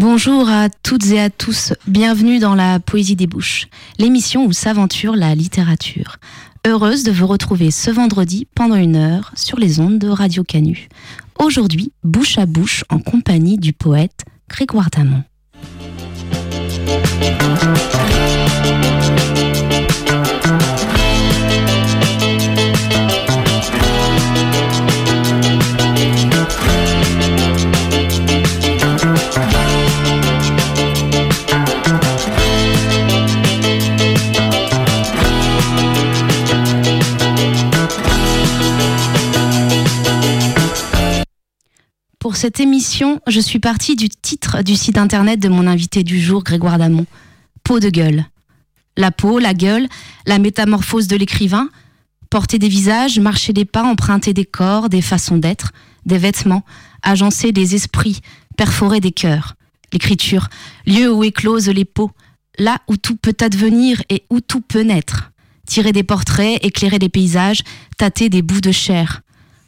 Bonjour à toutes et à tous, bienvenue dans la Poésie des Bouches, l'émission où s'aventure la littérature. Heureuse de vous retrouver ce vendredi pendant une heure sur les ondes de Radio Canu. Aujourd'hui, bouche à bouche en compagnie du poète Grégoire Damon. Pour cette émission, je suis partie du titre du site internet de mon invité du jour, Grégoire Damon. Peau de gueule. La peau, la gueule, la métamorphose de l'écrivain, porter des visages, marcher des pas, emprunter des corps, des façons d'être, des vêtements, agencer des esprits, perforer des cœurs. L'écriture, lieu où éclosent les peaux, là où tout peut advenir et où tout peut naître. Tirer des portraits, éclairer des paysages, tâter des bouts de chair.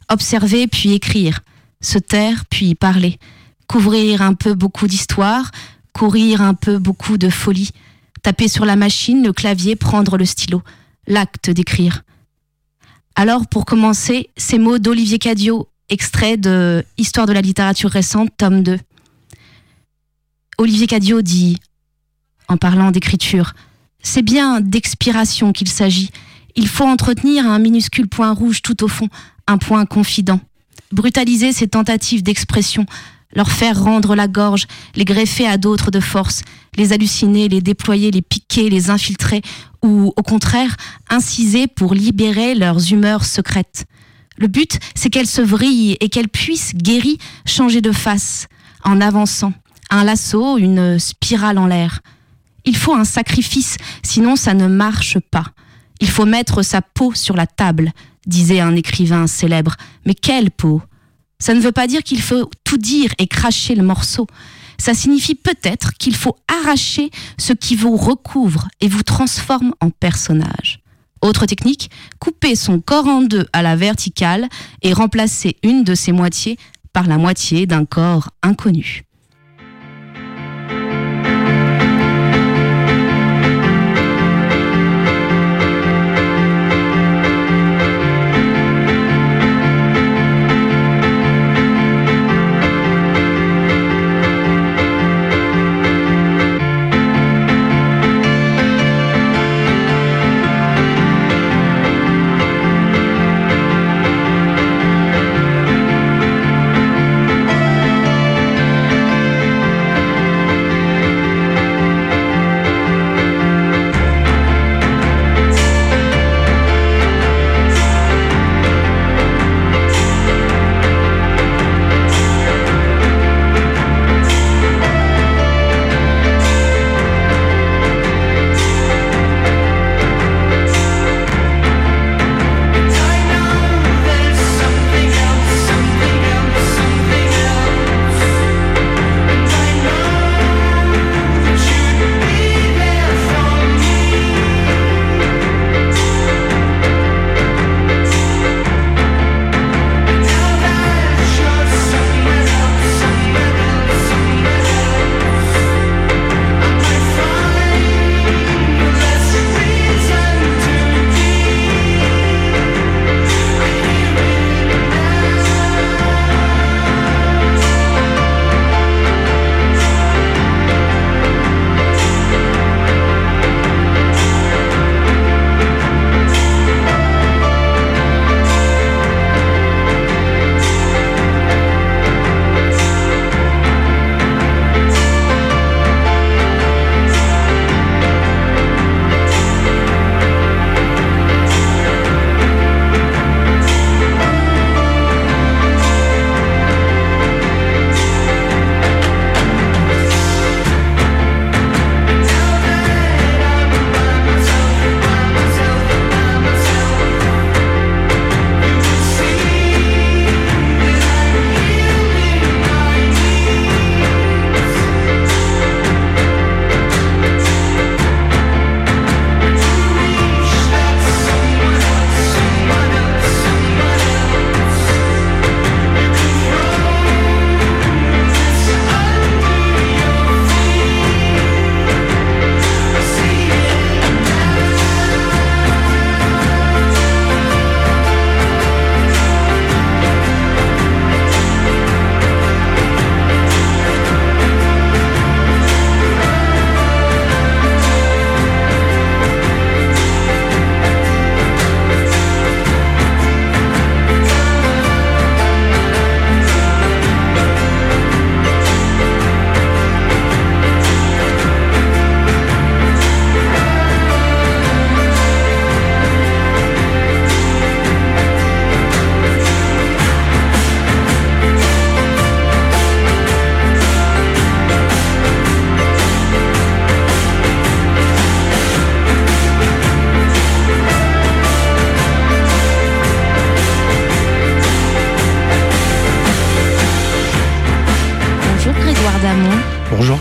Observer puis écrire se taire puis parler, couvrir un peu beaucoup d'histoire, courir un peu beaucoup de folie, taper sur la machine, le clavier, prendre le stylo, l'acte d'écrire. Alors pour commencer, ces mots d'Olivier Cadio, extrait de Histoire de la littérature récente, tome 2. Olivier Cadio dit, en parlant d'écriture, c'est bien d'expiration qu'il s'agit. Il faut entretenir un minuscule point rouge tout au fond, un point confident brutaliser ces tentatives d'expression, leur faire rendre la gorge, les greffer à d'autres de force, les halluciner, les déployer, les piquer, les infiltrer, ou au contraire, inciser pour libérer leurs humeurs secrètes. Le but, c'est qu'elles se vrillent et qu'elles puissent, guéries, changer de face, en avançant, un lasso, une spirale en l'air. Il faut un sacrifice, sinon ça ne marche pas. Il faut mettre sa peau sur la table, disait un écrivain célèbre. Mais quelle peau Ça ne veut pas dire qu'il faut tout dire et cracher le morceau. Ça signifie peut-être qu'il faut arracher ce qui vous recouvre et vous transforme en personnage. Autre technique, couper son corps en deux à la verticale et remplacer une de ses moitiés par la moitié d'un corps inconnu.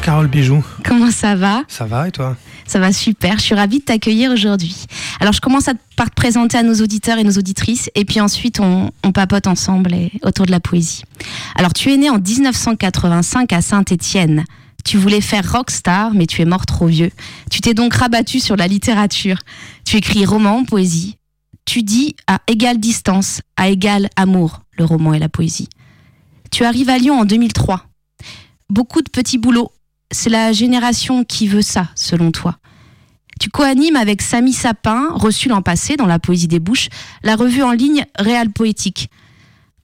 Carole Bijou. Comment ça va Ça va et toi Ça va super, je suis ravie de t'accueillir aujourd'hui. Alors je commence par te présenter à nos auditeurs et nos auditrices et puis ensuite on, papote ensemble autour de la poésie. Alors tu es né en 1985 à Saint-Étienne. Tu voulais faire rockstar, mais tu es mort trop vieux. Tu t'es donc rabattu sur la littérature. Tu écris romans, poésie. Tu dis à égale distance, à égal amour, le roman et la poésie. Tu arrives à Lyon en 2003. Beaucoup de petits boulots. C'est la génération qui veut ça, selon toi. Tu co-animes avec Samy Sapin, reçu l'an passé dans la Poésie des Bouches, la revue en ligne Réal Poétique.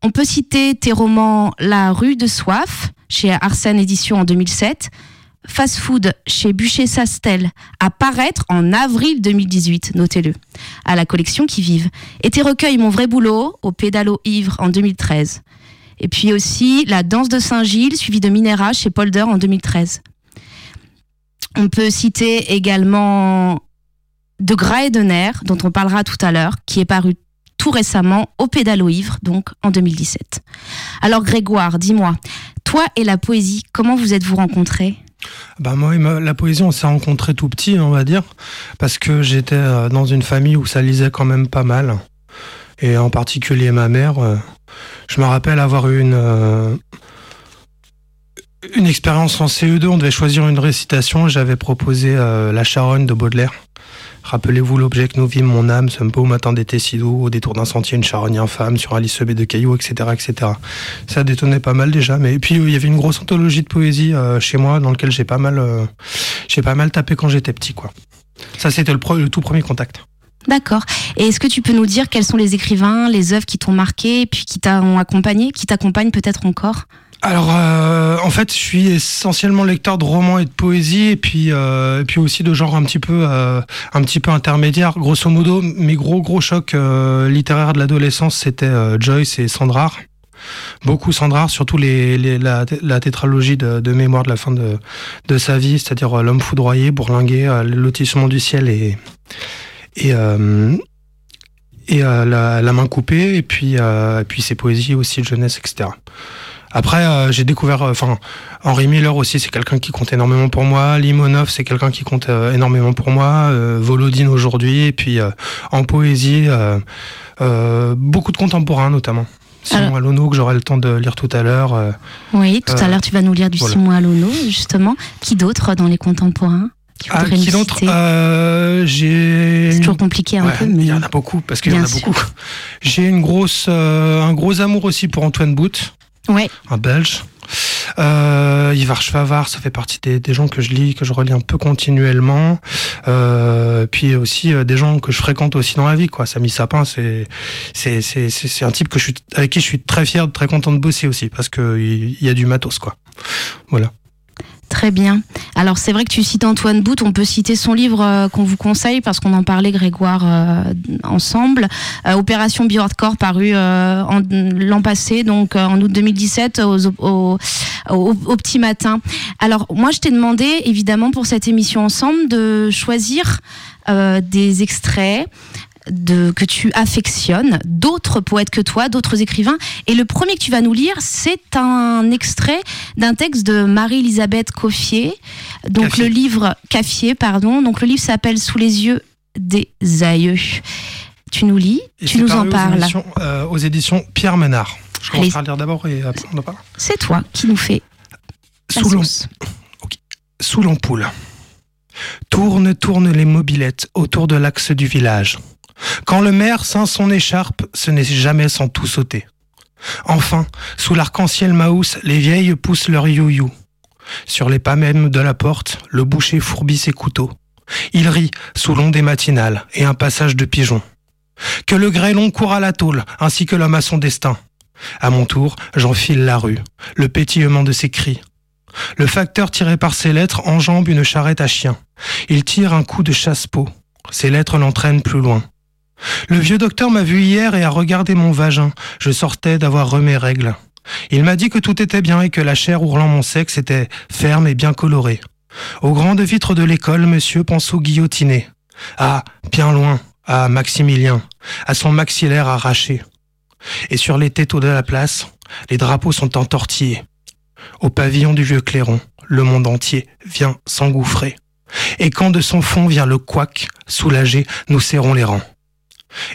On peut citer tes romans La rue de soif, chez Arsène Édition en 2007, Fast Food chez Bûcher-Sastel, à paraître en avril 2018, notez-le, à la collection Qui Vive. Et tes recueils Mon vrai boulot, au Pédalo Ivre en 2013. Et puis aussi La danse de Saint-Gilles, suivi de Minéra chez Polder en 2013. On peut citer également De Gras et de Nerfs, dont on parlera tout à l'heure, qui est paru tout récemment au Pédalo Ivre, donc en 2017. Alors Grégoire, dis-moi, toi et la poésie, comment vous êtes-vous rencontrés? Bah moi, la poésie, on s'est rencontrés tout petit, on va dire, parce que j'étais euh, dans une famille où ça lisait quand même pas mal, et en particulier ma mère. Euh, je me rappelle avoir eu une euh, une expérience en CE2. On devait choisir une récitation. J'avais proposé La Charonne de Baudelaire. Rappelez-vous l'objet que nous vîmes, mon âme, ce peu au matin d'été si au détour d'un sentier, une charogne infâme, sur un lit semé de cailloux, etc., etc. Ça détonnait pas mal déjà, mais et puis il y avait une grosse anthologie de poésie euh, chez moi dans lequel j'ai pas mal, euh, pas mal tapé quand j'étais petit, quoi. Ça, c'était le, le tout premier contact. D'accord. Et est-ce que tu peux nous dire quels sont les écrivains, les œuvres qui t'ont marqué, puis qui t'ont accompagné, qui t'accompagnent peut-être encore? Alors, euh, en fait, je suis essentiellement lecteur de romans et de poésie, et puis, euh, et puis aussi de genre un petit peu, euh, un petit peu intermédiaire. Grosso modo, mes gros gros chocs littéraires de l'adolescence, c'était Joyce et Sandrard. Beaucoup Sandrard, surtout les, la, tétralogie de, mémoire de la fin de, de sa vie, c'est-à-dire L'homme foudroyé, Bourlinguer, Le lotissement du ciel et et et la, la, main coupée, et puis, et puis ses poésies aussi de jeunesse, etc. Après, euh, j'ai découvert, euh, enfin, Henri Miller aussi, c'est quelqu'un qui compte énormément pour moi. Limonov, c'est quelqu'un qui compte euh, énormément pour moi. Volodine aujourd'hui, et puis en poésie, beaucoup de contemporains notamment. Simon Alono, que j'aurai le temps de lire tout à l'heure. oui, tout à l'heure, tu vas nous lire du Simon Alono, justement. Qui d'autre dans les contemporains ah, qui d'autre J'ai. C'est toujours compliqué un peu, mais. Il y en a beaucoup, parce qu'il y en a beaucoup. J'ai une grosse, un gros amour aussi pour Antoine Bout ouais. un Belge. Euh, Ivar Schwavar, ça fait partie des, gens que je lis, que je relis un peu continuellement. Euh, puis aussi euh, des gens que je fréquente aussi dans la vie, quoi. Samy Sapin, c'est c'est c'est un type que je suis avec qui je suis très fier, très content de bosser aussi, parce que il y a du matos, quoi. Voilà. Très bien. Alors c'est vrai que tu cites Antoine Bout, on peut citer son livre euh, qu'on vous conseille parce qu'on en parlait Grégoire euh, ensemble. Euh, Opération Biohardcore paru l'an passé, donc en août 2017 au, au, petit matin. Alors moi je t'ai demandé évidemment pour cette émission ensemble de choisir des extraits de, que tu affectionnes, d'autres poètes que toi, d'autres écrivains. Et le premier que tu vas nous lire, c'est un extrait d'un texte de Marie-Elisabeth Coffier, donc le livre Caffier, pardon. Donc le livre s'appelle Sous les yeux des aïeux. Tu nous lis, tu nous en parles. Euh, aux éditions, Pierre Menard. Je commence à lire d'abord et après on en parle. C'est toi qui nous fais. Sous l'ampoule. Tourne, tourne les mobilettes autour de l'axe du village. Quand le maire ceint son écharpe, ce n'est jamais sans tout sauter. Enfin, sous l'arc-en-ciel maousse, les vieilles poussent leur you-you. Sur les pas mêmes de la porte, le boucher fourbit ses couteaux. Il rit sous l'onde matinale et un passage de pigeons. Que le grêlon court à la tôle, ainsi que l'homme à son destin. À mon tour, j'enfile la rue, le pétillement de ses cris. Le facteur tiré par ses lettres enjambe une charrette à chien. Il tire un coup de chasse-peau. Ses lettres l'entraînent plus loin. Le vieux docteur m'a vu hier et a regardé mon vagin. Je sortais d'avoir remis règles. Il m'a dit que tout était bien et que la chair ourlant mon sexe était ferme et bien colorée. Aux grandes vitres de l'école, monsieur pense au guillotiné. Ah, bien loin, à Maximilien, à son maxillaire arraché. Et sur les tétaux de la place, les drapeaux sont entortillés. Au pavillon du vieux clairon, le monde entier vient s'engouffrer. Et quand de son fond vient le couac, soulagé, nous serrons les rangs.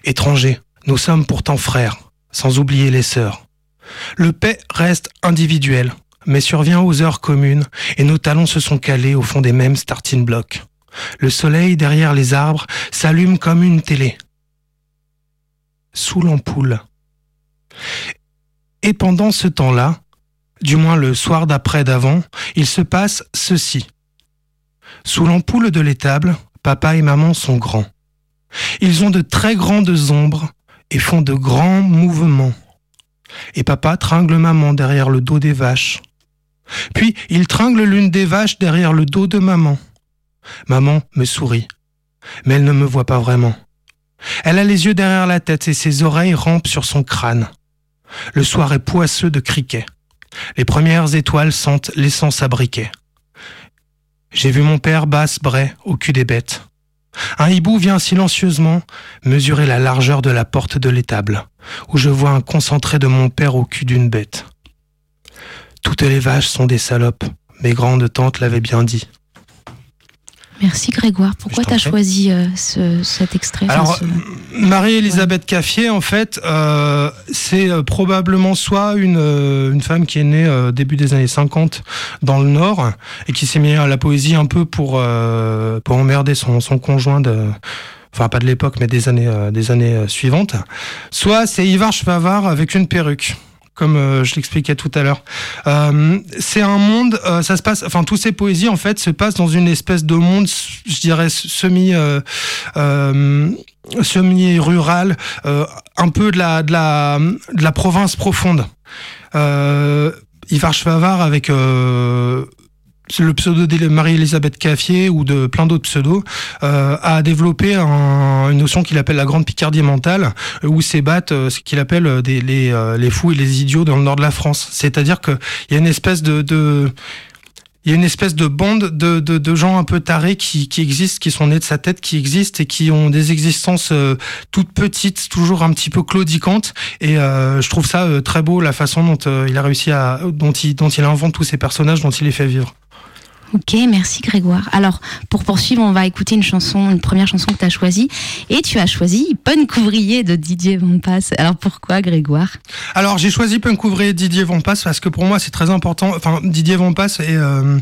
Étrangers, nous sommes pourtant frères, sans oublier les sœurs. Le paix reste individuel, mais survient aux heures communes, et nos talons se sont calés au fond des mêmes starting blocks. Le soleil derrière les arbres s'allume comme une télé. Sous l'ampoule. Et pendant ce temps-là, du moins le soir d'après d'avant, il se passe ceci. Sous l'ampoule de l'étable, papa et maman sont grands. Ils ont de très grandes ombres et font de grands mouvements. Et papa tringle maman derrière le dos des vaches. Puis il tringle l'une des vaches derrière le dos de maman. Maman me sourit, mais elle ne me voit pas vraiment. Elle a les yeux derrière la tête et ses oreilles rampent sur son crâne. Le soir est poisseux de criquets. Les premières étoiles sentent l'essence à briquet. J'ai vu mon père basse bray au cul des bêtes. Un hibou vient silencieusement mesurer la largeur de la porte de l'étable, où je vois un concentré de mon père au cul d'une bête. Toutes les vaches sont des salopes, mes grandes tantes l'avaient bien dit. Merci Grégoire. Pourquoi tu as choisi euh, ce, cet extrait Alors, Marie-Elisabeth Caffier, en fait, euh, c'est euh, probablement soit une, une femme qui est née début des années 50 dans le Nord et qui s'est mise à la poésie un peu pour, pour emmerder son, son conjoint de enfin pas de l'époque mais des années des années suivantes. Soit c'est Ivar Schwavar avec une perruque comme euh, je l'expliquais tout à l'heure. Euh, c'est un monde, euh, ça se passe, enfin, tous ces poésies, en fait, se passent dans une espèce de monde, je dirais, semi, semi-rural, un peu de la, de la, de la province profonde. Ivar Schwavar avec le pseudo de Marie-Elisabeth Caffier ou de plein d'autres pseudos, euh, a développé une notion qu'il appelle la grande Picardie mentale, où s'ébattent euh, ce qu'il appelle euh, des, les, euh, les, fous et les idiots dans le nord de la France. C'est-à-dire qu'il y a une espèce de, de il y a une espèce de bande de, de, de, gens un peu tarés qui, qui existent, qui sont nés de sa tête, qui existent et qui ont des existences toutes petites, toujours un petit peu claudicantes. Et euh, je trouve ça très beau la façon dont il a réussi à, dont il, dont il invente tous ces personnages, dont il les fait vivre. Ok, merci Grégoire. Alors, pour poursuivre, on va écouter une chanson, une première chanson que tu as choisie. Et tu as choisi Punk Ouvrier de Didier Vampas. Alors pourquoi Grégoire? Alors j'ai choisi Punk Ouvrier Didier Vampas parce que pour moi c'est très important. Enfin, Didier Vampas est euh,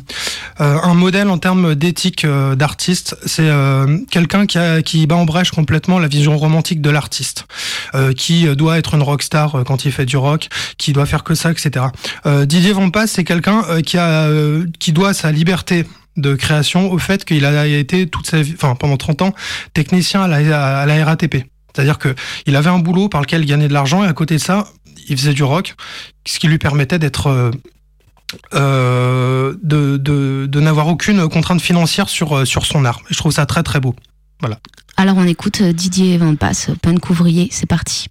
euh, un modèle en termes d'éthique euh, d'artiste. C'est quelqu'un qui, qui bat en brèche complètement la vision romantique de l'artiste, qui doit être une rockstar quand il fait du rock, qui doit faire que ça, etc. Didier Vampas, c'est quelqu'un qui, qui doit sa liberté de création au fait qu'il a été toute sa vie, enfin pendant 30 ans, technicien à la, à RATP. C'est-à-dire que il avait un boulot par lequel il gagnait de l'argent et à côté de ça, il faisait du rock, ce qui lui permettait d'être euh, euh de, de, n'avoir aucune contrainte financière sur, euh, sur son art. Je trouve ça très très beau. Voilà. Alors on écoute Didier Van Passe, Punk Ouvrier, c'est parti.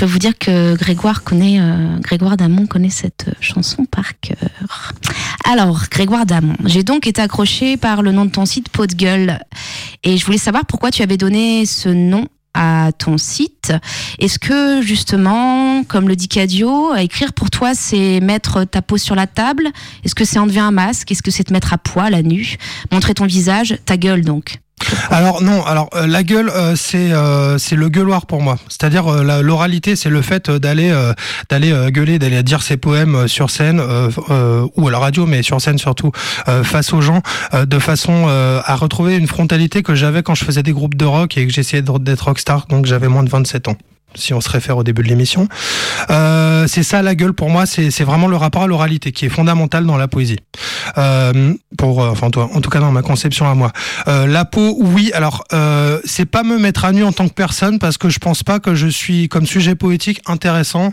Peux vous dire que Grégoire connaît, euh, Grégoire Damon connaît cette euh, chanson par cœur. Alors, Grégoire Damon, j'ai donc été accroché par le nom de ton site Pot de Gueule. Et je voulais savoir pourquoi tu avais donné ce nom à ton site. Est-ce que justement, comme le dit Cadio, écrire pour toi, c'est mettre ta peau sur la table? Est-ce que c'est enlever un masque? Est-ce que c'est te mettre à poil, à nu? Montrer ton visage, ta gueule donc alors non, alors euh, la gueule euh, c'est euh, c'est le gueuloir pour moi. C'est-à-dire l'oralité c'est le fait d'aller d'aller gueuler, d'aller dire ses poèmes sur scène ou à la radio mais sur scène surtout face aux gens de façon à retrouver une frontalité que j'avais quand je faisais des groupes de rock et que j'essayais d'être rockstar donc j'avais moins de 27 ans si on se réfère au début de l'émission. Euh, c'est ça la gueule pour moi, c'est vraiment le rapport à l'oralité qui est fondamental dans la poésie. Euh, pour, euh, enfin, en tout cas dans ma conception à moi. La peau, oui. Alors, c'est pas me mettre à nu en tant que personne parce que je pense pas que je suis comme sujet poétique intéressant.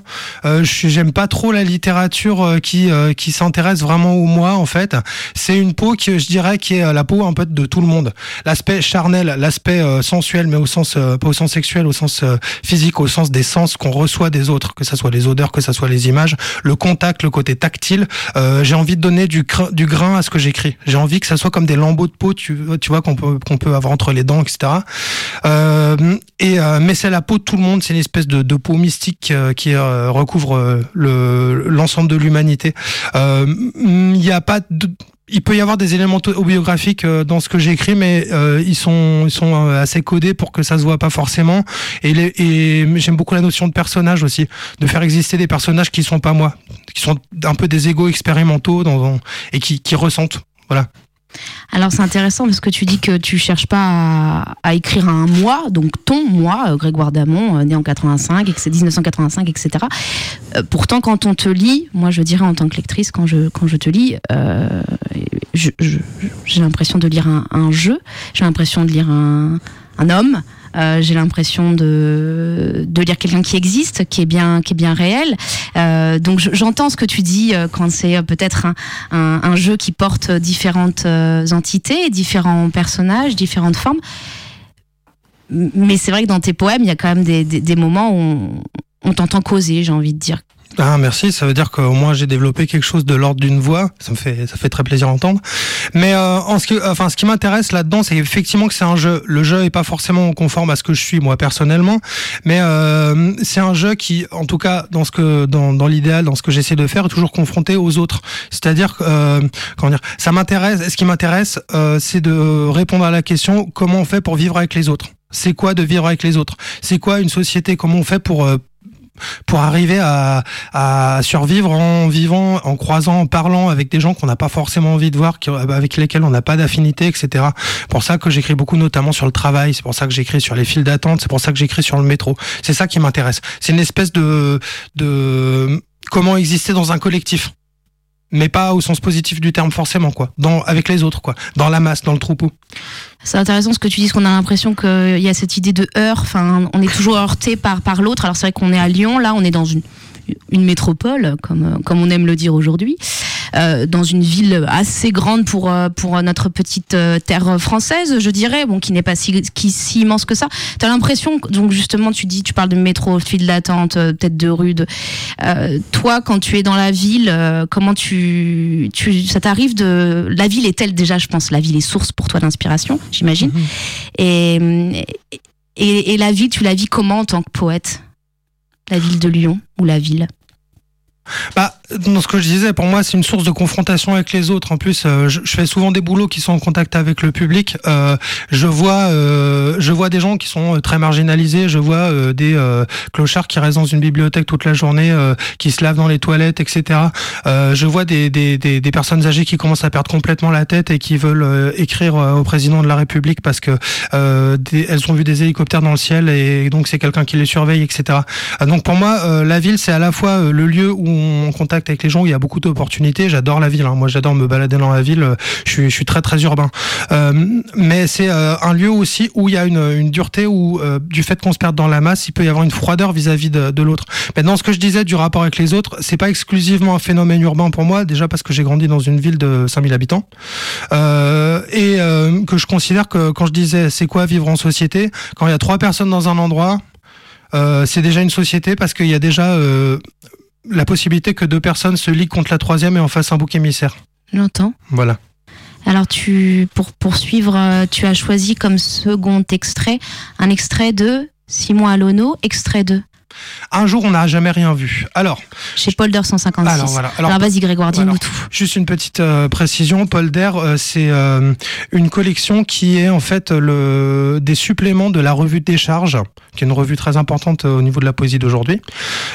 J'aime pas trop la littérature qui qui s'intéresse vraiment au moi en fait. C'est une peau qui, je dirais, qui est la peau un peu de tout le monde. L'aspect charnel, l'aspect sensuel, mais au sens pas au sens sexuel, au sens physique, au sens des sens qu'on reçoit des autres, que ce soit les odeurs, que ce soit les images, le contact, le côté tactile. Euh, j'ai envie de donner du, du grain à ce que j'écris. J'ai envie que ça soit comme des lambeaux de peau, tu, tu vois, qu'on peut, qu'on peut avoir entre les dents, etc. Euh, et, euh, mais c'est la peau de tout le monde, c'est une espèce de, de peau mystique euh, qui euh, recouvre le, l'ensemble de l'humanité. Il n'y a pas de il peut y avoir des éléments autobiographiques euh, dans ce que j'écris, mais euh, ils sont ils sont euh, assez codés pour que ça se voit pas forcément. Et, et j'aime beaucoup la notion de personnage aussi, de faire exister des personnages qui sont pas moi, qui sont un peu des égos expérimentaux dans, et qui, qui ressentent. Voilà. Alors c'est intéressant parce que tu dis que tu cherches pas à, écrire un moi, donc ton moi, euh, Grégoire Damon, euh, né en 85, et que c'est 1985, etc. pourtant, quand on te lit, moi je dirais en tant que lectrice, quand je, quand je te lis, euh, j'ai l'impression de lire un, jeu, j'ai l'impression de lire un homme, euh, j'ai l'impression de, de lire quelqu'un qui existe, qui est bien, qui est bien réel. Euh, donc j'entends ce que tu dis euh, quand c'est peut-être un, un, jeu qui porte différentes entités, différents personnages, différentes formes. Mais c'est vrai que dans tes poèmes, il y a quand même des, des, moments où on t'entend causer, j'ai envie de dire. Ah merci, ça veut dire qu'au moins j'ai développé quelque chose de l'ordre d'une voix. Ça me fait ça fait très plaisir d'entendre. Mais euh, en ce qui enfin ce qui m'intéresse là-dedans, c'est effectivement que c'est un jeu. Le jeu est pas forcément conforme à ce que je suis moi personnellement, mais euh, c'est un jeu qui, en tout cas dans ce que dans, dans l'idéal, dans ce que j'essaie de faire, est toujours confronté aux autres. C'est-à-dire euh, comment dire, ça m'intéresse. Ce qui m'intéresse, euh, c'est de répondre à la question comment on fait pour vivre avec les autres? C'est quoi de vivre avec les autres? C'est quoi une société? Comment on fait pour euh, pour arriver à, survivre en vivant, en croisant, en parlant avec des gens qu'on n'a pas forcément envie de voir, avec lesquels on n'a pas d'affinité, etc. Pour ça que j'écris beaucoup notamment sur le travail, c'est pour ça que j'écris sur les files d'attente, c'est pour ça que j'écris sur le métro. C'est ça qui m'intéresse. C'est une espèce de comment exister dans un collectif mais pas au sens positif du terme forcément quoi dans avec les autres quoi dans la masse dans le troupeau c'est intéressant ce que tu dis, qu'on a l'impression qu'il y a cette idée de heurt. Enfin, on est toujours heurté par, par l'autre. Alors c'est vrai qu'on est à Lyon, là, on est dans une, une métropole, comme, comme on aime le dire aujourd'hui, euh, dans une ville assez grande pour, euh, pour notre petite euh, terre française, je dirais, bon, qui n'est pas si, qui, si immense que ça. Tu as l'impression, donc justement, tu dis, tu parles de métro, file d'attente, tête de rude. Euh, toi, quand tu es dans la ville, comment tu, tu ça t'arrive de. La ville est-elle déjà, je pense, la ville est source pour toi d'inspiration, j'imagine. Mmh. Et, et, et la ville, tu la vis comment en tant que poète? La ville de Lyon ou la ville bah, dans ce que je disais, pour moi, c'est une source de confrontation avec les autres. En plus, euh, je, fais souvent des boulots qui sont en contact avec le public. Euh, je vois, euh, je vois des gens qui sont très marginalisés. Je vois des clochards qui restent dans une bibliothèque toute la journée, qui se lavent dans les toilettes, etc. je vois des, personnes âgées qui commencent à perdre complètement la tête et qui veulent écrire au président de la République parce que elles ont vu des hélicoptères dans le ciel et donc c'est quelqu'un qui les surveille, etc. donc pour moi, la ville, c'est à la fois le lieu où en contact avec les gens, où il y a beaucoup d'opportunités. J'adore la ville. Hein. Moi, j'adore me balader dans la ville. Je suis, très très urbain. Euh, mais c'est euh, un lieu aussi où il y a une, dureté où euh, du fait qu'on se perde dans la masse, il peut y avoir une froideur vis-à-vis de, l'autre. Maintenant, ce que je disais du rapport avec les autres, c'est pas exclusivement un phénomène urbain pour moi. Déjà parce que j'ai grandi dans une ville de 5000 habitants et que je considère que quand je disais c'est quoi vivre en société, quand il y a trois personnes dans un endroit c'est déjà une société parce qu'il y a déjà la possibilité que deux personnes se liguent contre la troisième et en fassent un bouc émissaire. J'entends. Voilà. Alors, tu, pour poursuivre, euh, tu as choisi comme second extrait un extrait de Simon Alono, extrait de Un jour, on n'a jamais rien vu. Alors, chez Polder 156. Alors, voilà. Alors, Alors, vas-y, Grégoire, dis-nous tout. Juste une petite euh, précision, Polder, euh, c'est euh, une collection qui est en fait le, des suppléments de la revue de décharge, qui est une revue très importante au niveau de la poésie d'aujourd'hui,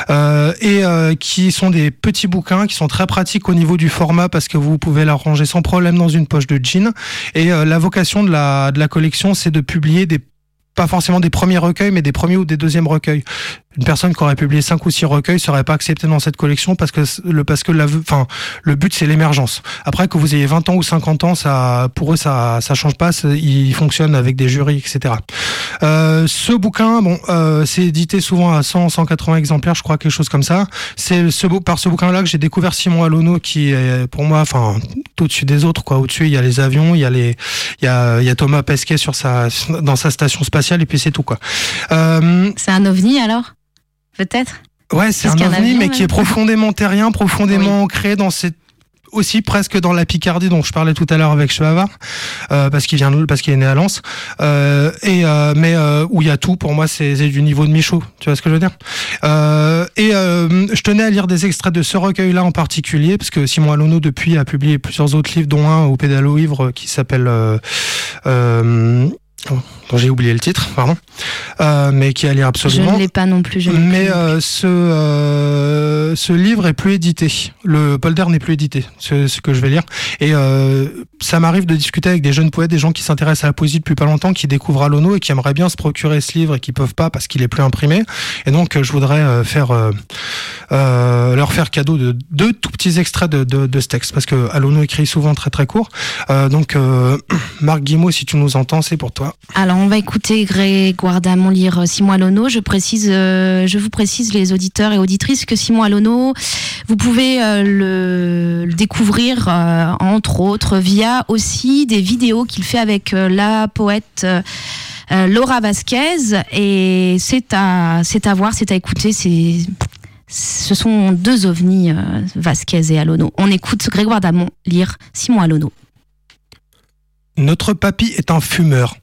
et qui sont des petits bouquins qui sont très pratiques au niveau du format parce que vous pouvez la ranger sans problème dans une poche de jean. Et la vocation de la, de la collection, c'est de publier des pas forcément des premiers recueils, mais des premiers ou des deuxièmes recueils. Une personne qui aurait publié cinq ou six recueils serait pas acceptée dans cette collection parce que le parce que la, enfin, le but c'est l'émergence. Après que vous ayez 20 ans ou 50 ans, ça, pour eux ça, ça change pas. Ils fonctionnent avec des jurys, etc. Euh, ce bouquin, bon, euh, c'est édité souvent à 100, 180 exemplaires, je crois, quelque chose comme ça. C'est ce, par ce bouquin-là que j'ai découvert Simon Alono, qui est pour moi, enfin, tout au-dessus des autres, quoi. Au-dessus, il y a les avions, il y a les, il y a, il y a Thomas Pesquet sur sa, dans sa station spatiale, et puis c'est tout, quoi. Euh, C'est un ovni alors? Peut-être Ouais, c'est un ovni, mais qui est profondément terrien, profondément ancré dans cette aussi presque dans la Picardie dont je parlais tout à l'heure avec Chevavard, euh, parce qu'il vient de- parce qu'il est né à Lens, euh, et euh, mais euh, où il y a tout pour moi c'est du niveau de Michaud, tu vois ce que je veux dire? Euh, Et euh, je tenais à lire des extraits de ce recueil-là en particulier parce que Simon Alono depuis a publié plusieurs autres livres dont un au pédalo ivre qui s'appelle euh, euh, oh, dont j'ai oublié le titre, pardon, euh, mais qui est à lire Je absolument. ne l'ai pas non plus. Je Mais euh, ce, euh, ce livre est plus édité. Le polder n'est plus édité, ce, ce que je vais lire. Et euh, ça m'arrive de discuter avec des jeunes poètes, des gens qui s'intéressent à la poésie depuis pas longtemps, qui découvrent Alono et qui aimeraient bien se procurer ce livre et qui peuvent pas parce qu'il est plus imprimé. Et donc je voudrais euh, faire euh, euh, leur faire cadeau de deux tout petits extraits de, de, de ce texte parce que Alono écrit souvent très très court. Euh, donc euh, Marc Guimau, si tu nous entends, c'est pour toi. Alors, on va écouter Grégoire Damon lire euh, Simon Alono. Je précise, euh, je vous précise les auditeurs et auditrices que Simon Alono, vous pouvez euh, le, découvrir entre autres via aussi des vidéos qu'il fait avec la poète. Laura Vasquez et c'est à c'est à voir, c'est à écouter, c'est ce sont deux ovnis Vasquez et Alono. On écoute Grégoire Damon lire Simon Alono. Notre papy est un fumeur.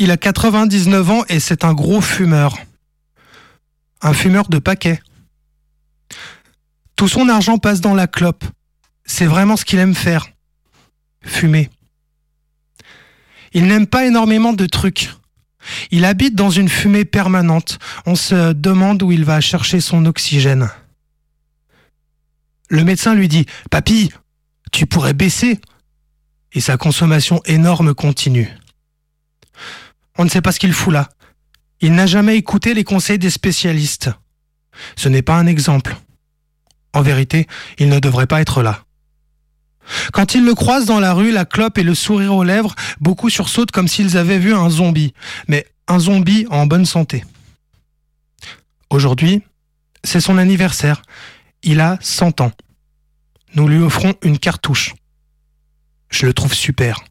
Il a 99 ans et c'est un gros fumeur. Un fumeur de paquet. Tout son argent passe dans la clope. C'est vraiment ce qu'il aime faire. Fumer. Il n'aime pas énormément de trucs. Il habite dans une fumée permanente. On se demande où il va chercher son oxygène. Le médecin lui dit Papy, tu pourrais baisser et sa consommation énorme continue. On ne sait pas ce qu'il fout là. Il n'a jamais écouté les conseils des spécialistes. Ce n'est pas un exemple. En vérité, il ne devrait pas être là. Quand ils le croisent dans la rue, la clope et le sourire aux lèvres, beaucoup sursautent comme s'ils avaient vu un zombie, mais un zombie en bonne santé. Aujourd'hui, c'est son anniversaire. Il a 100 ans. Nous lui offrons une cartouche. Je le trouve super.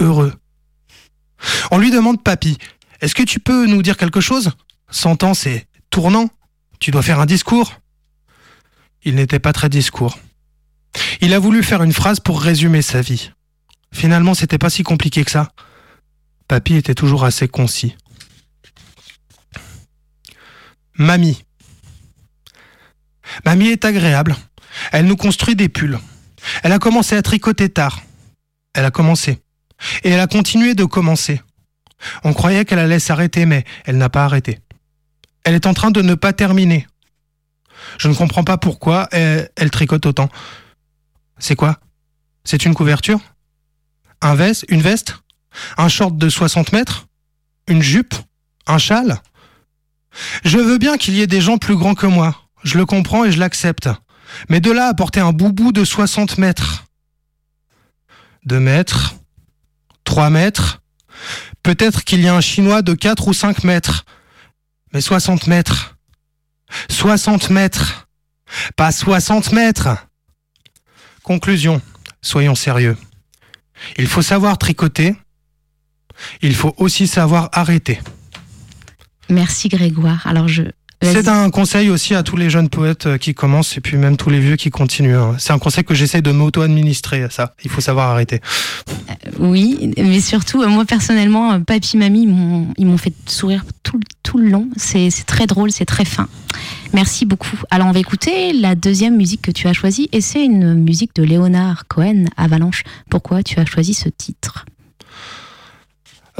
Heureux. On lui demande Papy, est-ce que tu peux nous dire quelque chose? 100 ans, c'est tournant. Tu dois faire un discours. Il n'était pas très discours. Il a voulu faire une phrase pour résumer sa vie. Finalement, c'était pas si compliqué que ça. Papy était toujours assez concis. Mamie. Mamie est agréable. Elle nous construit des pulls. Elle a commencé à tricoter tard. Elle a commencé. Et elle a continué de commencer. On croyait qu'elle allait s'arrêter, mais elle n'a pas arrêté. Elle est en train de ne pas terminer. Je ne comprends pas pourquoi elle, elle tricote autant. C'est quoi? C'est une couverture? Un veste Une veste? Un short de 60 mètres? Une jupe? Un châle? Je veux bien qu'il y ait des gens plus grands que moi. Je le comprends et je l'accepte. Mais de là à porter un boubou de 60 mètres. 2 mètres. 3 mètres. Peut-être qu'il y a un chinois de 4 ou 5 mètres. Mais 60 mètres. 60 mètres. Pas 60 mètres. Conclusion. Soyons sérieux. Il faut savoir tricoter. Il faut aussi savoir arrêter. Merci Grégoire. Alors je. C'est un conseil aussi à tous les jeunes poètes euh, qui commencent et puis même tous les vieux qui continuent. hein. C'est un conseil que j'essaye de m'auto-administrer à ça. Il faut savoir arrêter. Oui, mais surtout, euh, moi personnellement, euh, papy, mamie, ils m'ont- fait sourire tout, tout le long. C'est c'est très drôle, c'est très fin. Merci beaucoup. Alors, on va écouter la deuxième musique que tu as choisie, et c'est une musique de Léonard Cohen, Avalanche. Pourquoi tu as choisi ce titre?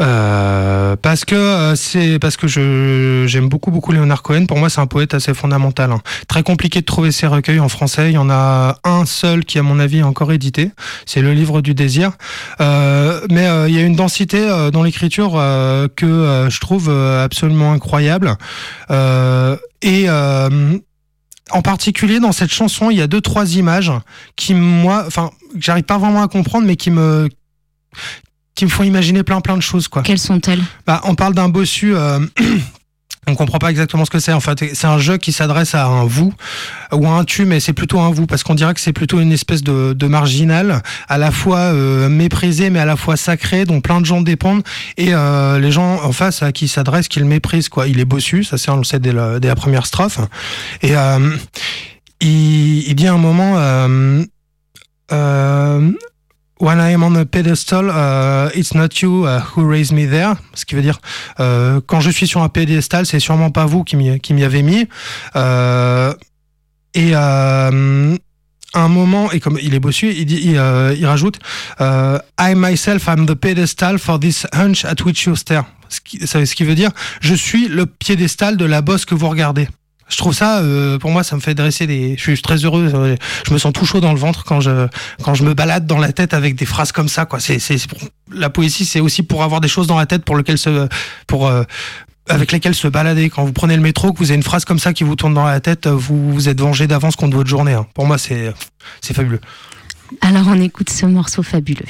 Euh, parce que euh, c'est parce que je j'aime beaucoup beaucoup Leonard Cohen. Pour moi, c'est un poète assez fondamental. hein. Très compliqué de trouver ses recueils en français. Il y en a un seul qui, à mon avis, est encore édité. C'est le livre du désir. Euh, mais euh, il y a une densité euh, dans l'écriture que je trouve absolument incroyable. Et en particulier dans cette chanson, il y a deux trois images qui moi, enfin, j'arrive pas vraiment à comprendre, mais qui me qui me font imaginer plein plein de choses quoi. Quelles sont-elles? Bah, on parle d'un bossu. Euh, on comprend pas exactement ce que c'est. En fait, c'est un jeu qui s'adresse à un vous ou à un tu, mais c'est plutôt un vous parce qu'on dirait que c'est plutôt une espèce de, de marginal, à la fois euh, méprisé mais à la fois sacré, dont plein de gens dépendent et euh, les gens en face à qui s'adresse, qui le méprisent quoi. Il est bossu, ça c'est on le sait dès la première strophe. Et euh, il, il dit à un moment. When I am on a pedestal, uh, it's not you uh, who raised me there. Ce qui veut dire, euh, quand je suis sur un pédestal, c'est sûrement pas vous qui m'y avez mis. Euh, et à un moment, et comme il est bossu, il, dit, il, euh, il rajoute I myself am the pedestal for this hunch at which you stare. Ce qui, ce qui veut dire, je suis le piédestal de la bosse que vous regardez. Je trouve ça, euh, pour moi, ça me fait dresser des. Je suis très heureux. euh, Je me sens tout chaud dans le ventre quand je quand je me balade dans la tête avec des phrases comme ça. Quoi. C'est c'est pour- la poésie, c'est aussi pour avoir des choses dans la tête pour lequel se pour euh, avec lesquelles se balader. Quand vous prenez le métro, que vous avez une phrase comme ça qui vous tourne dans la tête, vous vous êtes vengé d'avance contre votre journée. hein. Pour moi, c'est c'est fabuleux. Alors, on écoute ce morceau fabuleux.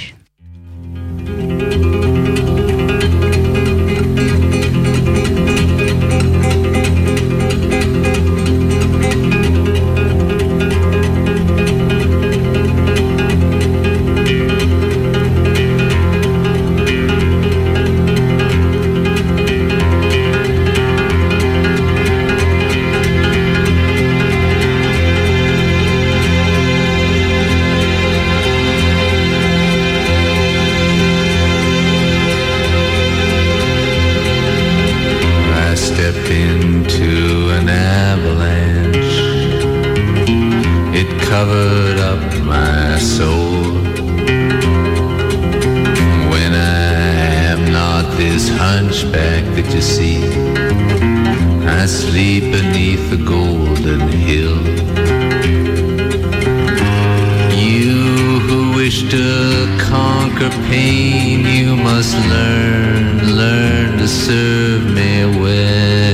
Up my soul. When I am not this hunchback that you see, I sleep beneath the golden hill. You who wish to conquer pain, you must learn, learn to serve me well.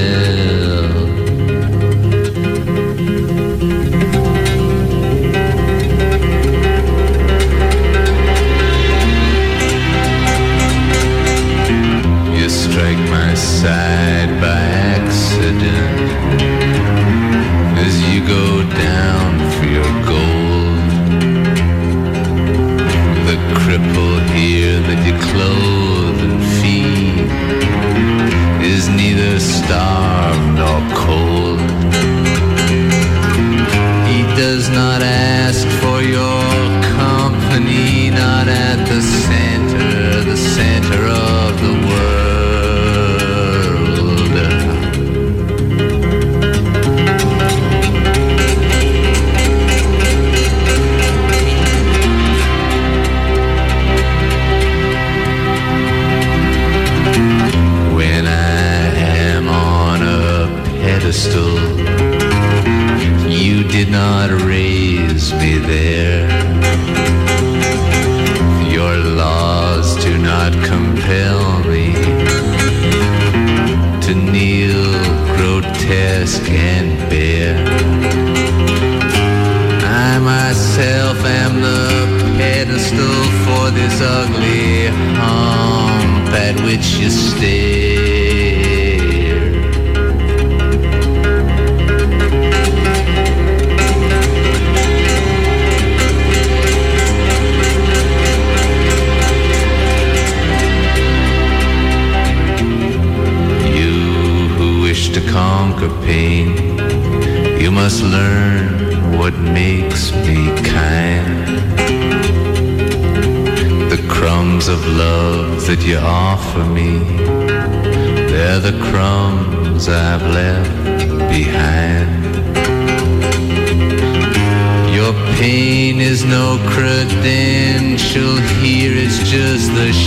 This ugly hump at which you stare.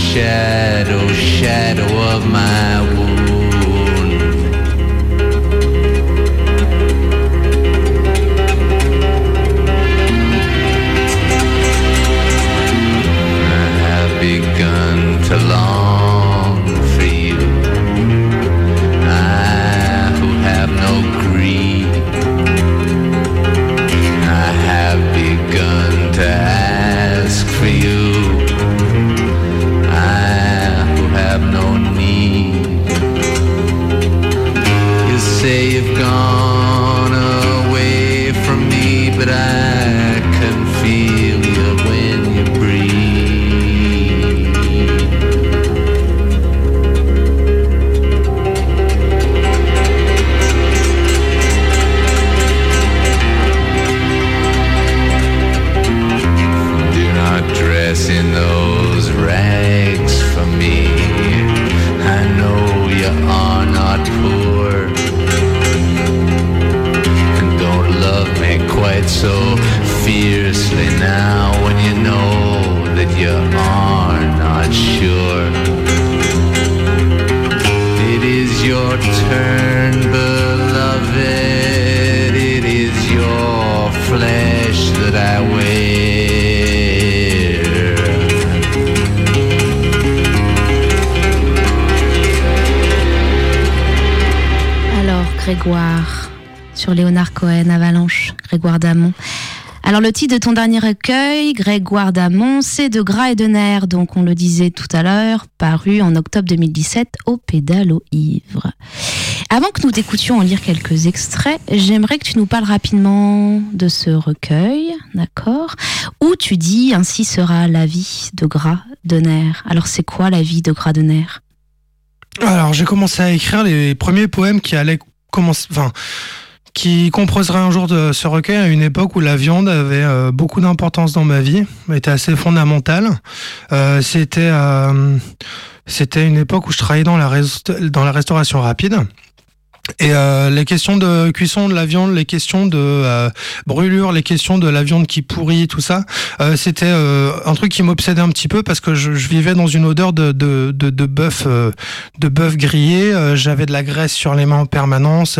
share. Alors, le titre de ton dernier recueil, Grégoire Damon, c'est De gras et de nerfs, donc on le disait tout à l'heure, paru en octobre 2017 au Pédalo Ivre. Avant que nous t'écoutions en lire quelques extraits, j'aimerais que tu nous parles rapidement de ce recueil, d'accord? Où tu dis ainsi sera la vie de gras de nerfs. Alors, c'est quoi la vie de gras de nerfs? Alors, j'ai commencé à écrire les premiers poèmes qui allaient commencer, enfin, qui composeraient un jour de ce recueil à une époque où la viande avait euh, beaucoup d'importance dans ma vie, était assez fondamentale. Euh, c'était, euh, c'était une époque où je travaillais dans la restauration rapide. Et euh, les questions de cuisson de la viande, les questions de euh, brûlure, les questions de la viande qui pourrit, tout ça, euh, c'était euh, un truc qui m'obsédait un petit peu parce que je, je vivais dans une odeur de de de, de bœuf euh, de bœuf grillé. euh, J'avais de la graisse sur les mains en permanence.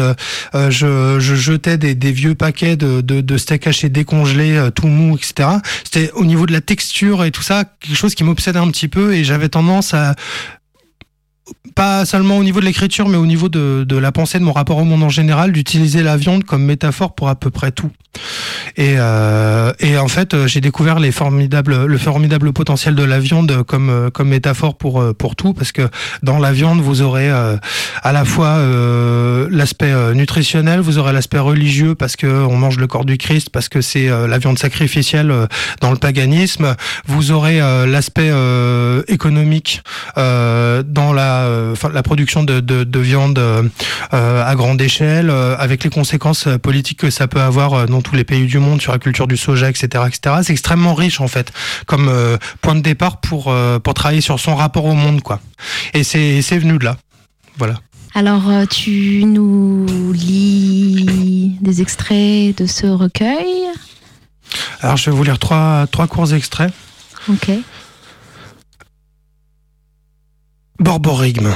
je, je jetais des, des vieux paquets de de, de steak haché décongelé, tout mou, etc. C'était au niveau de la texture et tout ça quelque chose qui m'obsédait un petit peu et j'avais tendance à pas seulement au niveau de l'écriture, mais au niveau de, de la pensée, de mon rapport au monde en général, d'utiliser la viande comme métaphore pour à peu près tout. Et, euh, et en fait, j'ai découvert les formidables, le formidable potentiel de la viande comme, comme métaphore pour, pour tout, parce que dans la viande, vous aurez euh, à la fois euh, l'aspect euh, nutritionnel, vous aurez l'aspect religieux, parce que on mange le corps du Christ, parce que c'est euh, la viande sacrificielle euh, dans le paganisme. Vous aurez l'aspect économique dans la, euh, la production de, de, de viande euh, euh, à grande échelle, avec les conséquences politiques que ça peut avoir dans tous les pays du monde sur la culture du soja, etc., etc. C'est extrêmement riche en fait, comme point de départ pour pour travailler sur son rapport au monde, quoi. Et c'est c'est venu de là, voilà. Alors, tu nous lis des extraits de ce recueil? Alors je vais vous lire trois trois courts extraits. Ok. Borborigme.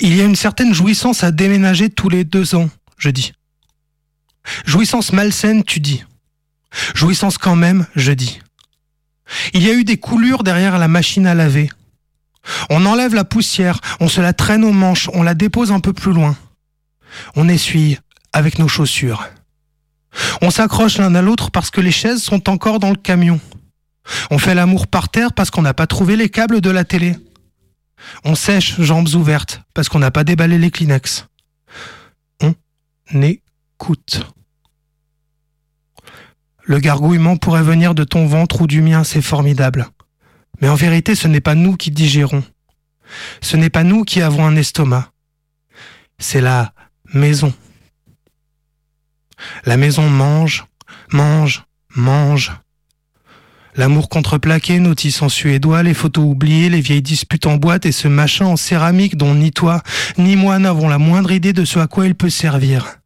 Il y a une certaine jouissance à déménager tous les deux ans, je dis. Jouissance malsaine, tu dis. Jouissance quand même, je dis. Il y a eu des coulures derrière la machine à laver. On enlève la poussière, on se la traîne aux manches, on la dépose un peu plus loin. On essuie avec nos chaussures. On s'accroche l'un à l'autre parce que les chaises sont encore dans le camion. On fait l'amour par terre parce qu'on n'a pas trouvé les câbles de la télé. On sèche jambes ouvertes parce qu'on n'a pas déballé les Kleenex. On écoute. Le gargouillement pourrait venir de ton ventre ou du mien, c'est formidable. Mais en vérité, ce n'est pas nous qui digérons. Ce n'est pas nous qui avons un estomac. C'est la maison. La maison mange, mange, mange. L'amour contreplaqué, notice en suédois, les photos oubliées, les vieilles disputes en boîte et ce machin en céramique dont ni toi, ni moi n'avons la moindre idée de ce à quoi il peut servir.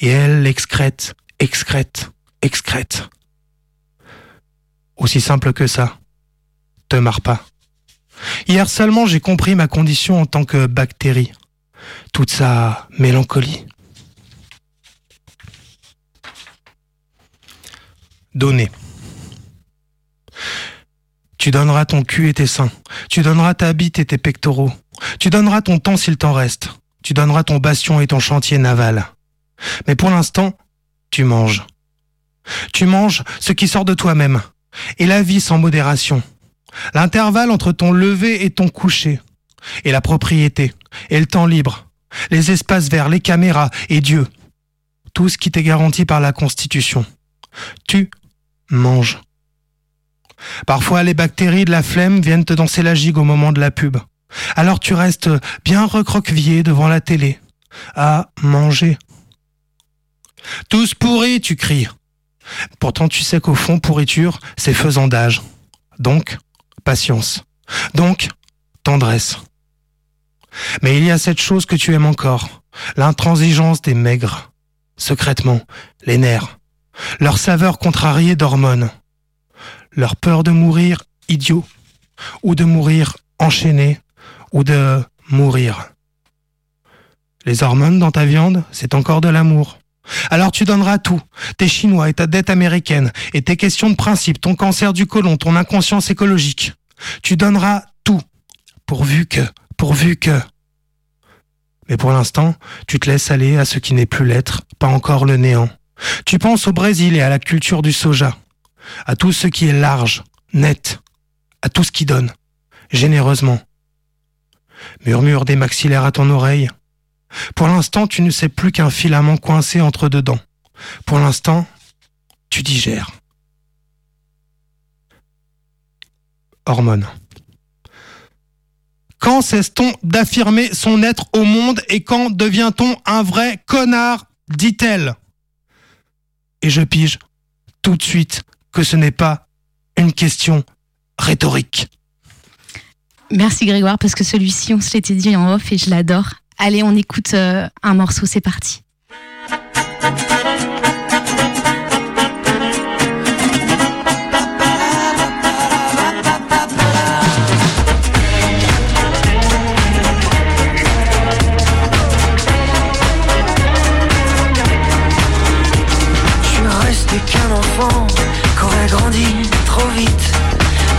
Et elle excrète, excrète, excrète. Aussi simple que ça. Te marre pas. Hier seulement j'ai compris ma condition en tant que bactérie. Toute sa mélancolie. Donner. Tu donneras ton cul et tes seins. Tu donneras ta bite et tes pectoraux. Tu donneras ton temps s'il t'en reste. Tu donneras ton bastion et ton chantier naval. Mais pour l'instant, tu manges. Tu manges ce qui sort de toi-même. Et la vie sans modération. L'intervalle entre ton lever et ton coucher. Et la propriété. Et le temps libre. Les espaces verts, les caméras et Dieu. Tout ce qui t'est garanti par la Constitution. Tu manges. Parfois, les bactéries de la flemme viennent te danser la gigue au moment de la pub. Alors tu restes bien recroquevillé devant la télé, à manger. Tous pourris, tu cries. Pourtant, tu sais qu'au fond, pourriture, c'est faisandage. Donc, patience. Donc, tendresse. Mais il y a cette chose que tu aimes encore, l'intransigeance des maigres. Secrètement, les nerfs. Leur saveur contrariée d'hormones leur peur de mourir idiot, ou de mourir enchaîné, ou de mourir. Les hormones dans ta viande, c'est encore de l'amour. Alors tu donneras tout, tes chinois et ta dette américaine, et tes questions de principe, ton cancer du côlon, ton inconscience écologique. Tu donneras tout, pourvu que, pourvu que. Mais pour l'instant, tu te laisses aller à ce qui n'est plus l'être, pas encore le néant. Tu penses au Brésil et à la culture du soja à tout ce qui est large, net, à tout ce qui donne, généreusement. Murmure des maxillaires à ton oreille. Pour l'instant, tu ne sais plus qu'un filament coincé entre deux dents. Pour l'instant, tu digères. Hormones. Quand cesse-t-on d'affirmer son être au monde et quand devient-on un vrai connard dit-elle. Et je pige tout de suite ce n'est pas une question rhétorique. Merci Grégoire, parce que celui-ci, on se l'était dit en off et je l'adore. Allez, on écoute euh, un morceau, c'est parti.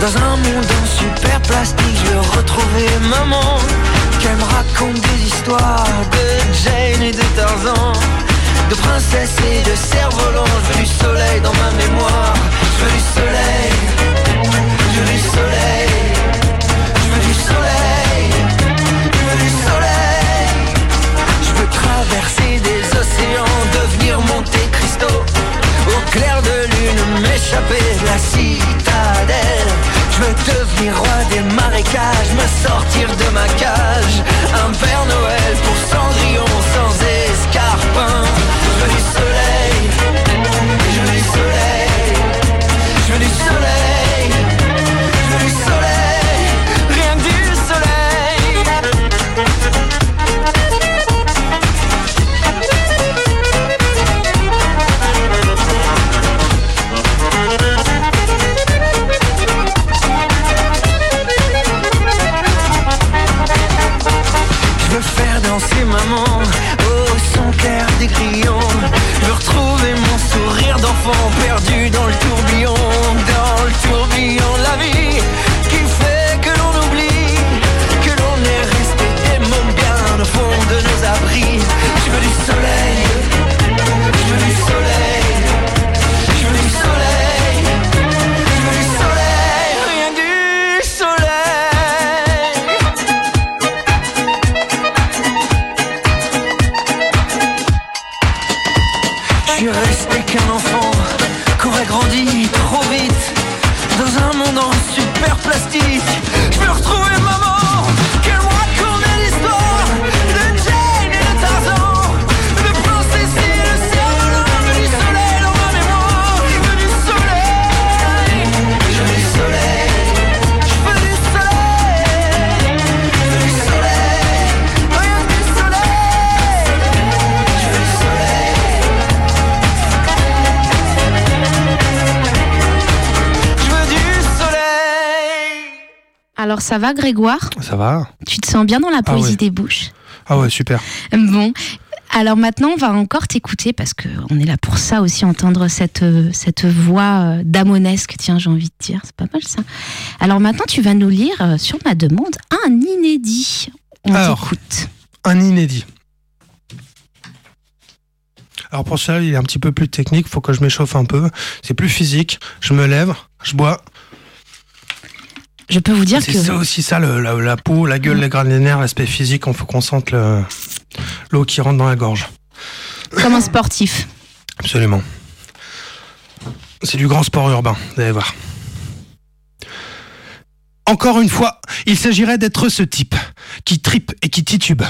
Dans un monde en super plastique Je veux retrouver maman Qu'elle me raconte des histoires De Jane et de Tarzan De princesse et de cerf-volant Je veux du soleil dans ma mémoire. Je veux du soleil. Je veux du soleil. Je veux du soleil. Je veux du soleil. Je veux traverser des océans Devenir Monte Cristo. Au clair de lune, m'échapper de la citadelle Je veux devenir roi des marécages, me sortir de ma cage. Un Père Noël pour Cendrillon sans escarpin sourire d'enfant perdu ça va Grégoire? Ça va Tu te sens bien dans la Ah poésie ouais. des bouches? Ah ouais, super. Bon, alors maintenant on va encore t'écouter parce qu'on est là pour ça aussi, entendre cette, euh, cette voix euh, damonesque, tiens j'ai envie de dire, c'est pas mal ça. Alors maintenant tu vas nous lire euh, sur ma demande un inédit. On Alors. t'écoute. Un inédit. Alors pour ça, il est un petit peu plus technique, faut que je m'échauffe un peu. C'est plus physique. Je me lève, je bois. Je peux vous dire C'est que... ça aussi ça, le- la, la peau, la gueule, les graines des nerfs, l'aspect physique, il faut qu'on sente le- l'eau qui rentre dans la gorge. Comme un sportif. Absolument. C'est du grand sport urbain, vous allez voir. Encore une fois, il s'agirait d'être ce type, qui tripe et qui titube.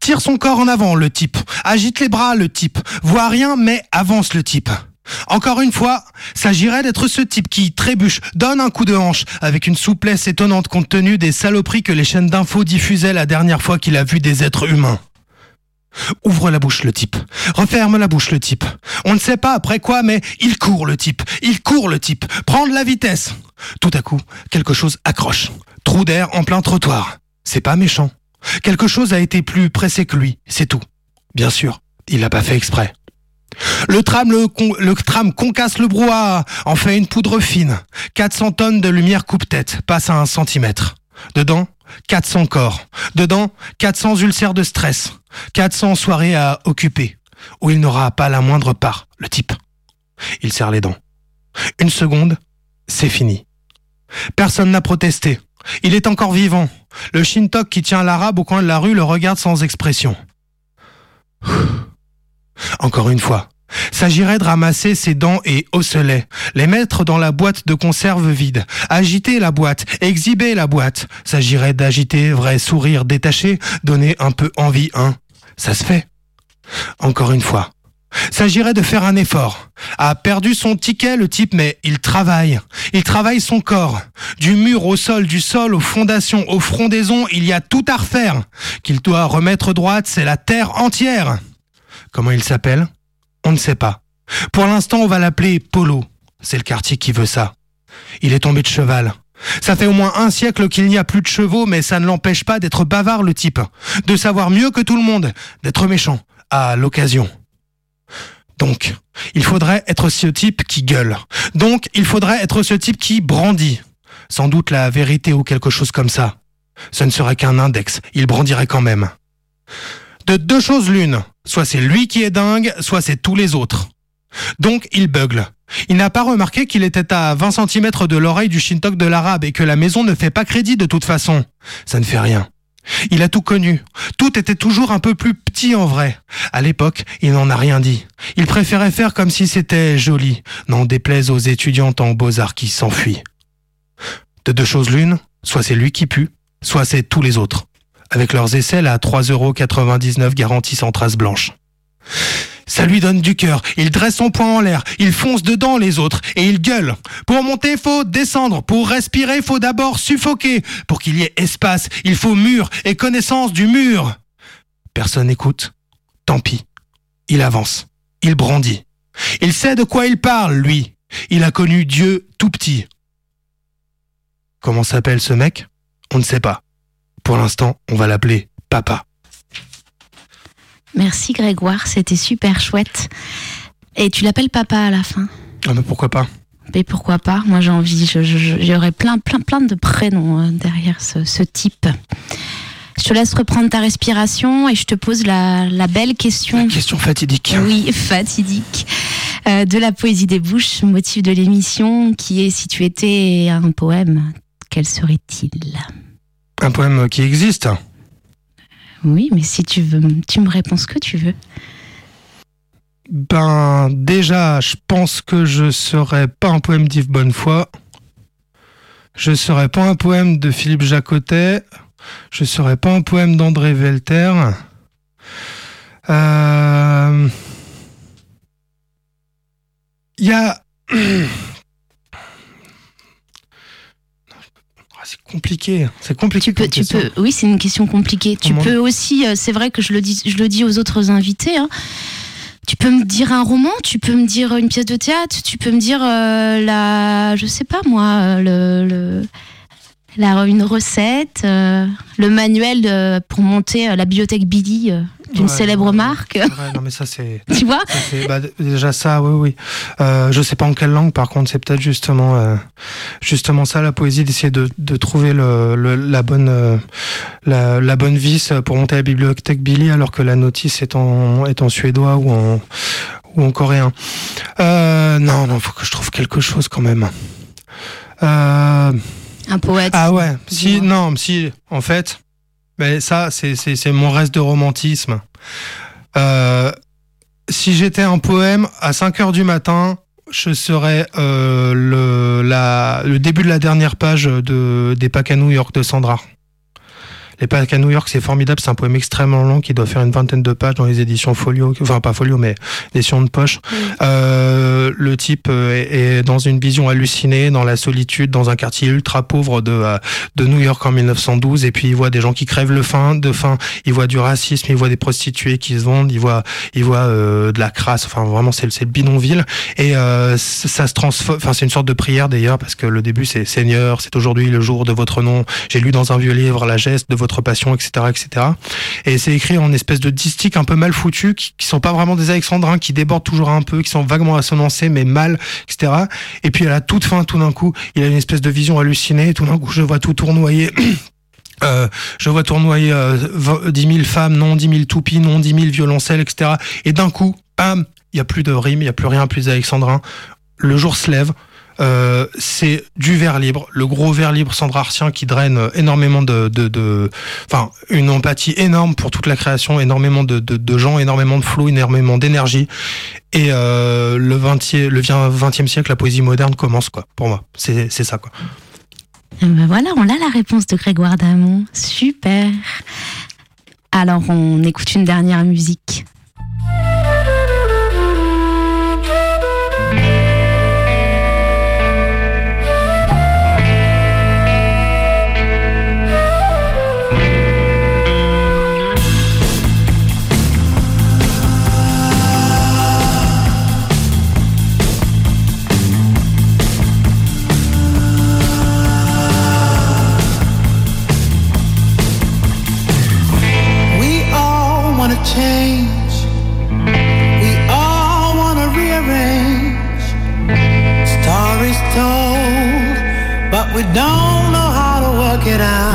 Tire son corps en avant, le type. Agite les bras, le type. Voit rien, mais avance, le type. Encore une fois, s'agirait d'être ce type qui trébuche, donne un coup de hanche, avec une souplesse étonnante compte tenu des saloperies que les chaînes d'infos diffusaient la dernière fois qu'il a vu des êtres humains. Ouvre la bouche, le type. Referme la bouche, le type. On ne sait pas après quoi, mais il court, le type. Il court, le type. Prends de la vitesse. Tout à coup, quelque chose accroche. Trou d'air en plein trottoir. C'est pas méchant. Quelque chose a été plus pressé que lui, c'est tout. Bien sûr, il l'a pas fait exprès. Le tram, concasse le brouhaha, en fait une poudre fine. 400 tonnes de lumière coupe-tête, passe à un centimètre. Dedans, 400 corps. Dedans, 400 ulcères de stress. 400 soirées à occuper, où il n'aura pas la moindre part, le type. Il serre les dents. Une seconde, c'est fini. Personne n'a protesté. Il est encore vivant. Le Shintok qui tient l'arabe au coin de la rue le regarde sans expression. Encore une fois, s'agirait de ramasser ses dents et osselets, les mettre dans la boîte de conserve vide, agiter la boîte, exhiber la boîte. S'agirait d'agiter, vrai sourire détaché, donner un peu envie, hein. Ça se fait. Encore une fois. S'agirait de faire un effort. A perdu son ticket le type, mais il travaille. Il travaille son corps. Du mur au sol, du sol aux fondations, aux frondaisons, il y a tout à refaire. Qu'il doit remettre droite, c'est la terre entière. Comment il s'appelle? On ne sait pas. Pour l'instant, on va l'appeler Polo. C'est le quartier qui veut ça. Il est tombé de cheval. Ça fait au moins un siècle qu'il n'y a plus de chevaux, mais ça ne l'empêche pas d'être bavard le type, de savoir mieux que tout le monde, d'être méchant, à l'occasion. Donc, il faudrait être ce type qui gueule. Donc, il faudrait être ce type qui brandit. Sans doute la vérité ou quelque chose comme ça. Ce ne serait qu'un index, il brandirait quand même. De deux choses l'une, soit c'est lui qui est dingue, soit c'est tous les autres. Donc il bugle. Il n'a pas remarqué qu'il était à 20 cm de l'oreille du Shintok de l'arabe et que la maison ne fait pas crédit de toute façon. Ça ne fait rien. Il a tout connu. Tout était toujours un peu plus petit en vrai. À l'époque, il n'en a rien dit. Il préférait faire comme si c'était joli, n'en déplaise aux étudiantes en beaux-arts qui s'enfuient. De deux choses l'une, soit c'est lui qui pue, soit c'est tous les autres. Avec leurs aisselles à 3,99€ garantis sans trace blanche. Ça lui donne du cœur, il dresse son poing en l'air, il fonce dedans les autres, et il gueule. Pour monter, faut descendre, pour respirer, faut d'abord suffoquer. Pour qu'il y ait espace, il faut mur et connaissance du mur. Personne n'écoute. Tant pis. Il avance. Il brandit. Il sait de quoi il parle, lui. Il a connu Dieu tout petit. Comment s'appelle ce mec? On ne sait pas. Pour l'instant, on va l'appeler Papa. Merci Grégoire, c'était super chouette. Et tu l'appelles papa à la fin Ah mais pourquoi pas? Mais pourquoi pas? Moi j'ai envie, j'aurais plein, plein, plein de prénoms euh, derrière ce, ce type. Je te laisse reprendre ta respiration et je te pose la, la belle question. Question fatidique. Oui, fatidique. euh, de la poésie des bouches, motif de l'émission, qui est si tu étais un poème, quel serait-il? Un poème qui existe. Oui, mais si tu veux, tu me réponds ce que tu veux. Ben déjà, je pense que je serais pas un poème d'Yves Bonnefoy. Je serais pas un poème de Philippe Jacotet. Je serais pas un poème d'André Velter. Euh, Il y a. C'est compliqué. C'est compliqué. Tu peux, tu oui, c'est une question compliquée. Tu peux aussi, euh, c'est vrai que je le dis, je le dis aux autres invités. hein, tu peux me dire un roman, tu peux me dire une pièce de théâtre, tu peux me dire euh, la, je sais pas moi, euh, le, le- La, une recette, euh, le manuel euh, pour monter la bibliothèque Billy d'une Ouais, célèbre ouais, marque. vrai, non mais ça c'est. tu vois ça, bah, déjà ça, oui, oui. Euh, je sais pas en quelle langue, par contre, c'est peut-être justement, euh, justement ça, la poésie, d'essayer de, de trouver le, le- la bonne, euh, la, la bonne vis pour monter la bibliothèque Billy, alors que la notice est en, est en suédois ou en, ou en coréen. Euh, non, non, faut que je trouve quelque chose quand même. Euh, Un poète. ah ouais, si, non, si, en fait, mais ça, c'est, mon reste de romantisme. Euh, si j'étais un poème, à 5 heures du matin, je serais euh, le, la, le début de la dernière page de, des à New York de Sandra. Les Pâques à New York, c'est formidable, c'est un poème extrêmement long qui doit faire une vingtaine de pages dans les éditions Folio, enfin pas Folio, mais éditions de poche. Euh, le type euh, est, est dans une vision hallucinée, dans la solitude, dans un quartier ultra pauvre de, euh, de New York en 1912, et puis il voit des gens qui crèvent le faim, de faim, il voit du racisme, il voit des prostituées qui se vendent, il voit, il voit euh, de la crasse, enfin vraiment c'est le, c'est le bidonville, et euh, ça se transforme, enfin c'est une sorte de prière d'ailleurs, parce que le début c'est Seigneur, c'est aujourd'hui le jour de votre nom, j'ai lu dans un vieux livre la geste de votre passion, etc., etc. Et c'est écrit en espèce de distique un peu mal foutu, qui, sont pas vraiment des alexandrins, qui débordent toujours un peu, qui sont vaguement assonancés, mais mal, etc. Et puis à la toute fin, tout d'un coup, il a une espèce de vision hallucinée, et tout d'un coup, je vois tout tournoyer. Euh, je vois tournoyer euh, 20 10 000 femmes, non 10 000 toupies, non 10 000 violoncelles, etc. Et d'un coup, bam, il y a plus de rimes, il y a plus rien, plus d'alexandrin. Le jour se lève. Euh, c'est du verre libre, le gros verre libre Sandra Artien qui draine euh, énormément de, enfin, une empathie énorme pour toute la création, énormément de, gens, énormément de flow, énormément d'énergie. Et euh, le 20e, le 20e siècle, la poésie moderne commence, quoi, pour moi. C'est ça, quoi. Ben voilà, on a la réponse de Grégoire Damon. Super. Alors, on écoute une dernière musique. Change. We all want to rearrange. Stories told, but we don't know how to work it out.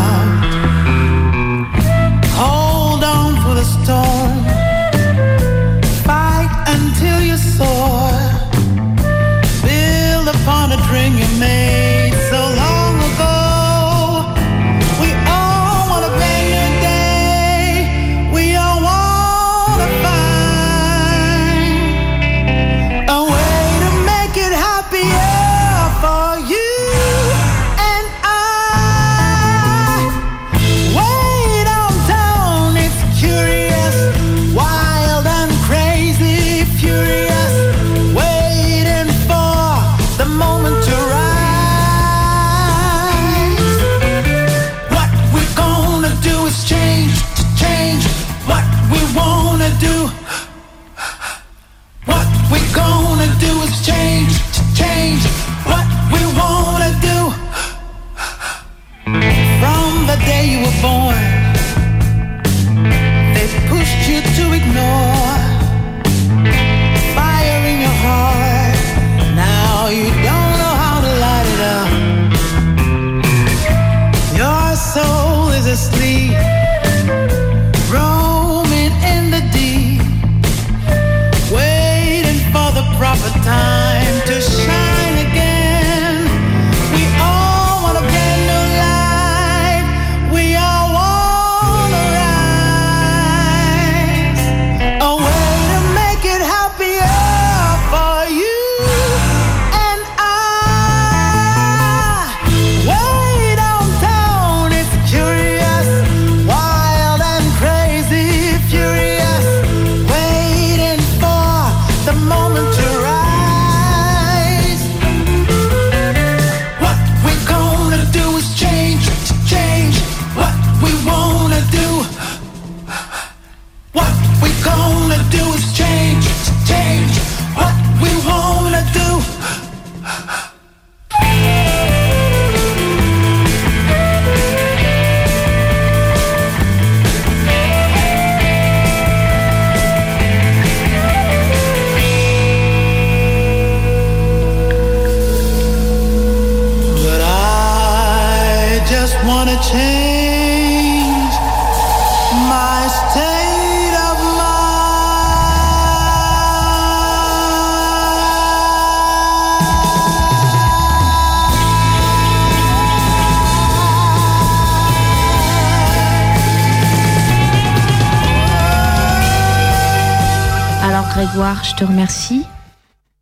Grégoire, je te remercie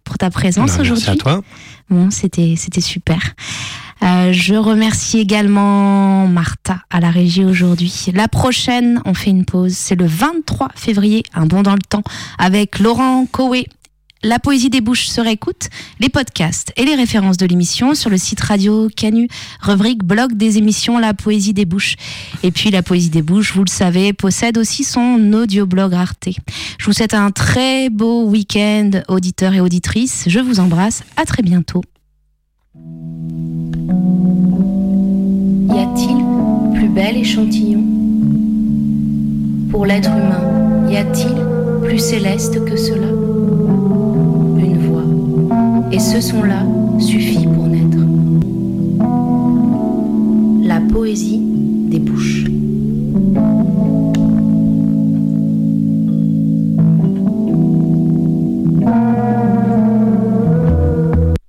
pour ta présence aujourd'hui. Merci à toi. Bon, c'était c'était super. Euh, je remercie également Martha à la régie aujourd'hui. La prochaine, on fait une pause. C'est le 23 février, un bond dans le temps, avec Laurent Coé. La poésie des bouches se réécoute, les podcasts et les références de l'émission sur le site Radio Canu, rubrique blog des émissions La poésie des bouches. Et puis la poésie des bouches, vous le savez, possède aussi son audioblog Arte. Je vous souhaite un très beau week-end, auditeurs et auditrices. Je vous embrasse. À très bientôt. Y a-t-il plus bel échantillon? Pour l'être humain, y a-t-il plus céleste que cela? et ce son-là suffit pour naître. La poésie des bouches.